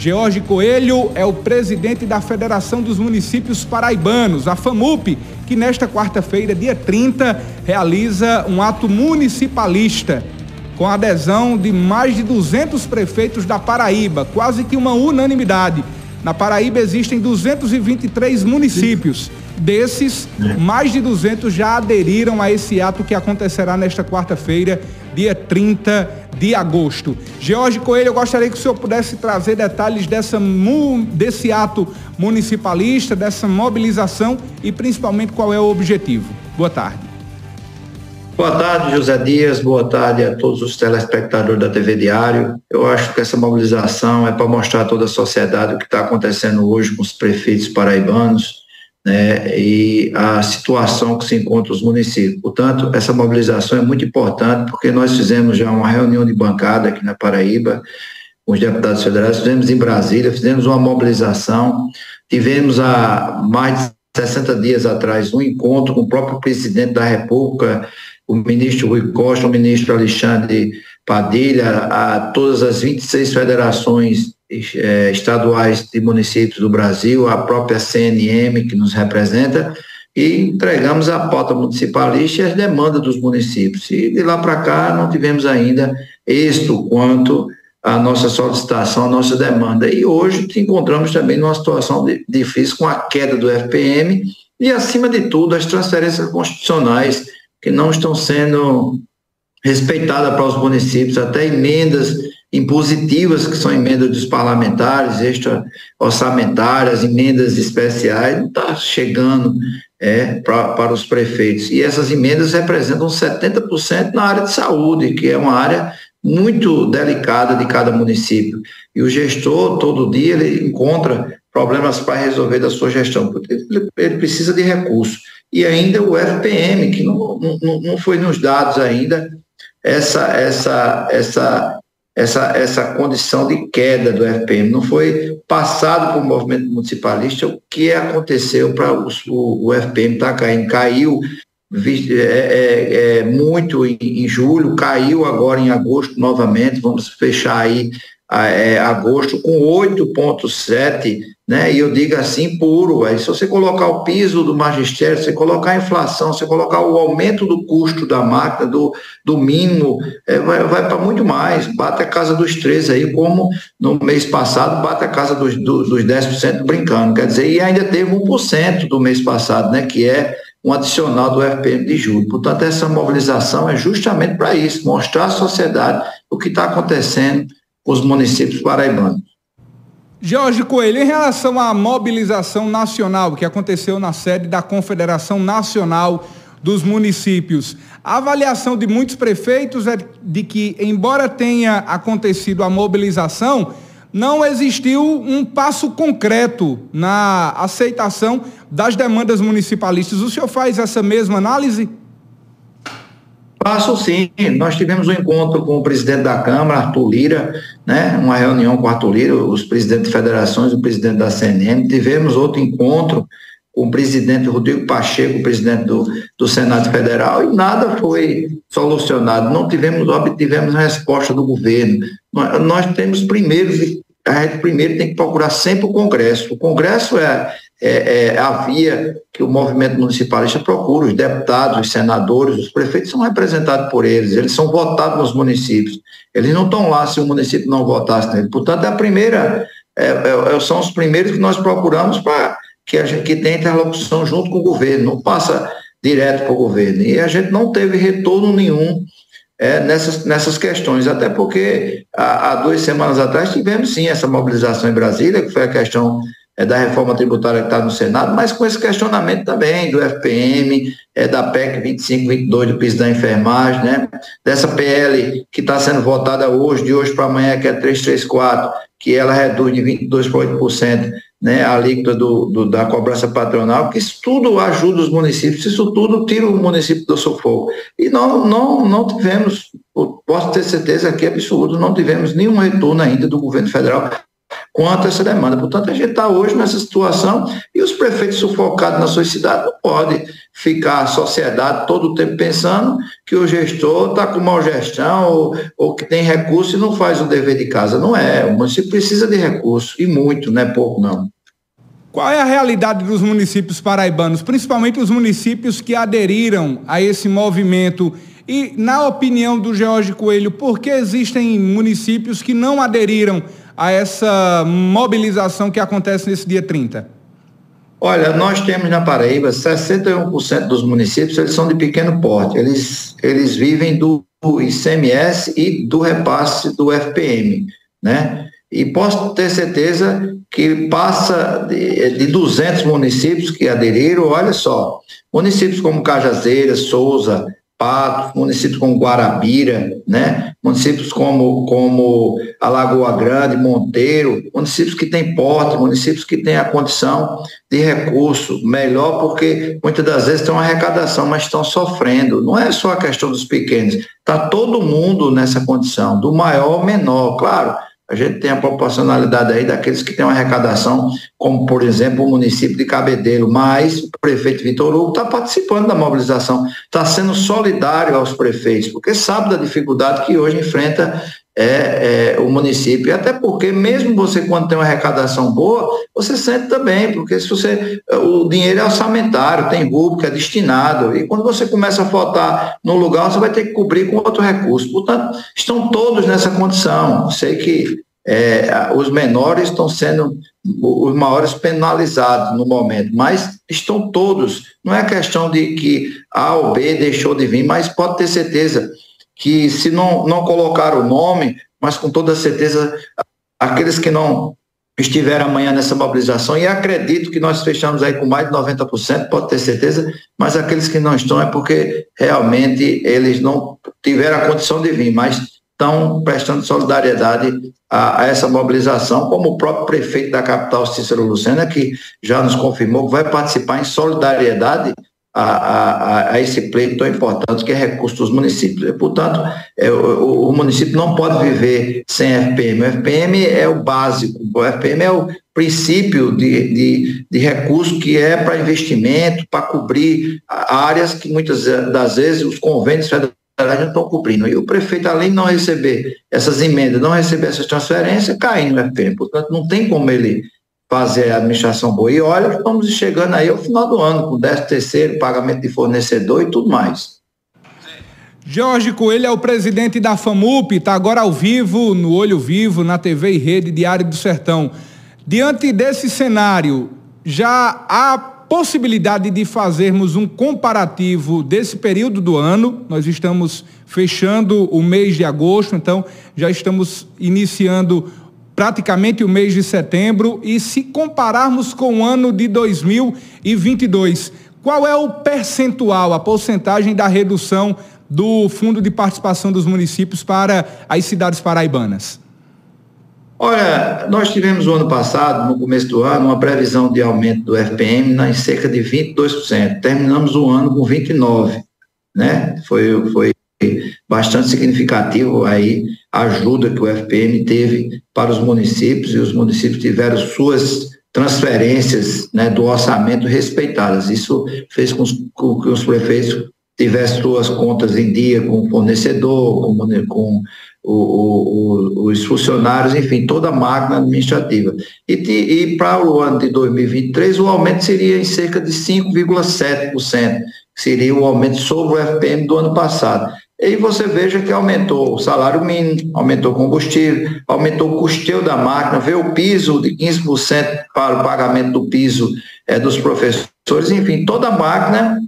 George Coelho é o presidente da Federação dos Municípios Paraibanos, a FAMUP, que nesta quarta-feira, dia 30, realiza um ato municipalista com a adesão de mais de 200 prefeitos da Paraíba, quase que uma unanimidade. Na Paraíba existem 223 municípios. Desses, mais de 200 já aderiram a esse ato que acontecerá nesta quarta-feira, dia 30 de agosto. George Coelho, eu gostaria que o senhor pudesse trazer detalhes dessa, desse ato municipalista, dessa mobilização e principalmente qual é o objetivo. Boa tarde. Boa tarde, José Dias. Boa tarde a todos os telespectadores da TV Diário. Eu acho que essa mobilização é para mostrar a toda a sociedade o que está acontecendo hoje com os prefeitos paraibanos né, e a situação que se encontra os municípios. Portanto, essa mobilização é muito importante porque nós fizemos já uma reunião de bancada aqui na Paraíba com os deputados federais, fizemos em Brasília, fizemos uma mobilização, tivemos há mais de 60 dias atrás um encontro com o próprio presidente da República, o ministro Rui Costa, o ministro Alexandre Padilha, a todas as 26 federações estaduais de municípios do Brasil, a própria CNM que nos representa, e entregamos a pauta municipalista e as demandas dos municípios. E de lá para cá não tivemos ainda êxito quanto à nossa solicitação, a nossa demanda. E hoje encontramos também numa situação difícil com a queda do FPM e, acima de tudo, as transferências constitucionais que não estão sendo respeitadas para os municípios, até emendas impositivas, que são emendas dos parlamentares, extra-orçamentárias, emendas especiais, não está chegando é, pra, para os prefeitos. E essas emendas representam 70% na área de saúde, que é uma área muito delicada de cada município. E o gestor, todo dia, ele encontra problemas para resolver da sua gestão, porque ele, ele precisa de recursos e ainda o FPM, que não, não, não foi nos dados ainda essa, essa, essa, essa, essa condição de queda do FPM. Não foi passado para o movimento municipalista o que aconteceu para o, o, FPM estar tá caindo. Caiu é, é, é, muito em, em, julho, caiu agora em agosto novamente, vamos fechar aí é, agosto com 8,7 né? E eu digo assim, puro. Aí, se você colocar o piso do magistério, se colocar a inflação, se colocar o aumento do custo da máquina, do, do mínimo, é, vai, vai para muito mais. Bate a casa dos 13 aí, como no mês passado, bate a casa dos, do, dos 10% brincando. Quer dizer, e ainda teve 1% do mês passado, né? Que é um adicional do FPM de julho. Portanto, essa mobilização é justamente para isso, mostrar à sociedade o que está acontecendo os municípios paraibanos. Jorge Coelho, em relação à mobilização nacional que aconteceu na sede da Confederação Nacional dos Municípios, a avaliação de muitos prefeitos é de que, embora tenha acontecido a mobilização, não existiu um passo concreto na aceitação das demandas municipalistas. O senhor faz essa mesma análise? Passo sim. Nós tivemos um encontro com o presidente da Câmara, Arthur Lira, né? uma reunião com o Arthur Lira, os presidentes de federações, o presidente da CNM. Tivemos outro encontro com o presidente Rodrigo Pacheco, presidente do, do Senado Federal, e nada foi solucionado. Não tivemos, obtivemos resposta do governo. Nós, nós temos primeiro, a gente primeiro tem que procurar sempre o Congresso. O Congresso é, é, é, a via que o movimento municipalista procura, os deputados, os senadores, os prefeitos são representados por eles, eles são votados nos municípios. Eles não estão lá se o município não votasse nele. Portanto, é a primeira, é, é, é, são os primeiros que nós procuramos para que a gente que tenha interlocução junto com o governo, não passa direto para o governo. E a gente não teve retorno nenhum é, nessas, nessas questões, até porque há, há, duas semanas atrás tivemos sim essa mobilização em Brasília, que foi a questão é, da reforma tributária que está no Senado, mas com esse questionamento também do FPM, é, da PEC 2522 do piso da enfermagem, né? dessa PL que está sendo votada hoje, de hoje para amanhã, que é 334, que ela reduz de 22% para 8% né, a alíquota do, do, da cobrança patronal, que isso tudo ajuda os municípios, isso tudo tira o município do sufoco. E não, não, não tivemos, posso ter certeza que é absurdo, não tivemos nenhum retorno ainda do governo federal quanto essa demanda. Portanto, a gente está hoje nessa situação e os prefeitos sufocados na sua cidade não podem ficar a sociedade todo o tempo pensando que o gestor está com mal gestão ou, ou que tem recurso e não faz o dever de casa. Não é, o município precisa de recurso e muito, não é pouco não. Qual é a realidade dos municípios paraibanos, principalmente os municípios que aderiram a esse movimento? E, na opinião do George Coelho, por que existem municípios que não aderiram a essa mobilização que acontece nesse dia 30? Olha, nós temos na Paraíba 61% dos municípios, eles são de pequeno porte, eles, eles vivem do ICMS e do repasse do FPM, né? E posso ter certeza que passa de, de 200 municípios que aderiram, olha só, municípios como Cajazeiras, Souza, Patos, municípios como Guarabira, né? municípios como, como Alagoa Grande, Monteiro, municípios que têm porte, municípios que têm a condição de recurso melhor, porque muitas das vezes tem uma arrecadação, mas estão sofrendo. Não é só a questão dos pequenos, está todo mundo nessa condição, do maior ao menor, claro a gente tem a proporcionalidade aí daqueles que têm uma arrecadação, como, por exemplo, o município de Cabedelo, mas o prefeito Vitor Hugo está participando da mobilização, está sendo solidário aos prefeitos, porque sabe da dificuldade que hoje enfrenta é, é, o município. Até porque, mesmo você, quando tem uma arrecadação boa, você sente também, porque se você. O dinheiro é orçamentário, tem rubrica, é destinado. E quando você começa a faltar no lugar, você vai ter que cobrir com outro recurso. Portanto, estão todos nessa condição. Sei que é, os menores estão sendo os maiores penalizados no momento, mas estão todos. Não é questão de que A ou B deixou de vir, mas pode ter certeza que se não, não colocar o nome, mas com toda certeza, aqueles que não estiveram amanhã nessa mobilização, e acredito que nós fechamos aí com mais de 90%, pode ter certeza, mas aqueles que não estão é porque realmente eles não tiveram a condição de vir, mas estão prestando solidariedade a, a, essa mobilização, como o próprio prefeito da capital, Cícero Lucena, que já nos confirmou que vai participar em solidariedade a, a, a, esse pleito tão importante que é recurso dos municípios. Portanto, é, o, o, município não pode viver sem FPM. O FPM é o básico, o FPM é o princípio de, de, de recurso que é para investimento, para cobrir áreas que muitas das vezes os convênios federais não estão cobrindo. E o prefeito, além de não receber essas emendas, não receber essas transferências, cai no FPM. Portanto, não tem como ele fazer a administração boa. E olha, estamos chegando aí ao final do ano, com 10 terceiro, pagamento de fornecedor e tudo mais. Jorge Coelho é o presidente da FAMUP, está agora ao vivo, no Olho Vivo, na TV e Rede Diário do Sertão. Diante desse cenário, já há possibilidade de fazermos um comparativo desse período do ano. Nós estamos fechando o mês de agosto, então já estamos iniciando praticamente o mês de setembro, e se compararmos com o ano de 2022, qual é o percentual, a porcentagem da redução do Fundo de Participação dos Municípios para as cidades paraibanas? Olha, nós tivemos o ano passado, no começo do ano, uma previsão de aumento do FPM em cerca de 22%. Terminamos o ano com 29%, né? Foi, foi bastante significativo aí a ajuda que o FPM teve para os municípios e os municípios tiveram suas transferências né, do orçamento respeitadas. Isso fez com, que os prefeitos tivessem suas contas em dia com o fornecedor, com, com o, o, os funcionários, enfim, toda a máquina administrativa. E, e para o ano de 2023, o aumento seria em cerca de 5,7%, que seria o aumento sobre o FPM do ano passado. E você veja que aumentou o salário mínimo, aumentou o combustível, aumentou o custeio da máquina, veio o piso de 15% para o pagamento do piso é, dos professores, enfim, toda a máquina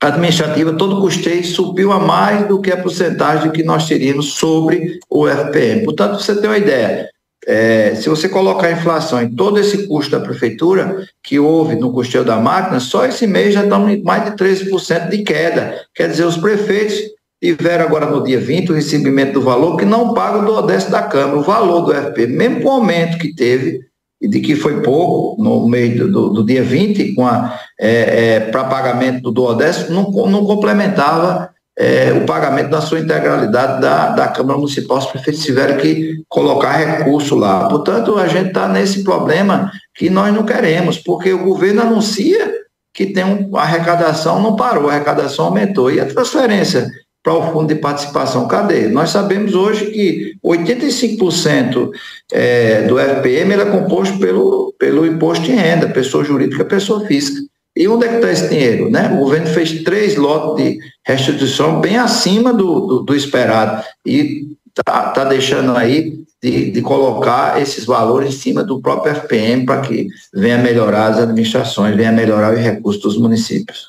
administrativa, todo o custeio subiu a mais do que a porcentagem que nós teríamos sobre o FPM. Portanto, você tem uma ideia, é, se você colocar a inflação em todo esse custo da prefeitura que houve no custeio da máquina, só esse mês já em mais de 13% de queda. Quer dizer, os prefeitos tiveram agora no dia 20 o recebimento do valor que não paga do Odeste da Câmara, o valor do FP, mesmo com o aumento que teve, e de que foi pouco no meio do, do dia 20, com a, é, é, para pagamento do Odeste, não, não complementava é, o pagamento na sua integralidade da, da Câmara Municipal, os prefeitos tiveram que colocar recurso lá. Portanto, a gente está nesse problema que nós não queremos, porque o governo anuncia que tem um, a arrecadação não parou, a arrecadação aumentou. E a transferência para o fundo de participação, cadê? Nós sabemos hoje que 85% é, do FPM é composto pelo, pelo imposto de renda, pessoa jurídica, pessoa física. E onde é que está esse dinheiro? Né? O governo fez três lotes de restituição bem acima do, do, do esperado e está tá deixando aí de, de, colocar esses valores em cima do próprio FPM para que venha melhorar as administrações, venha melhorar os recursos dos municípios.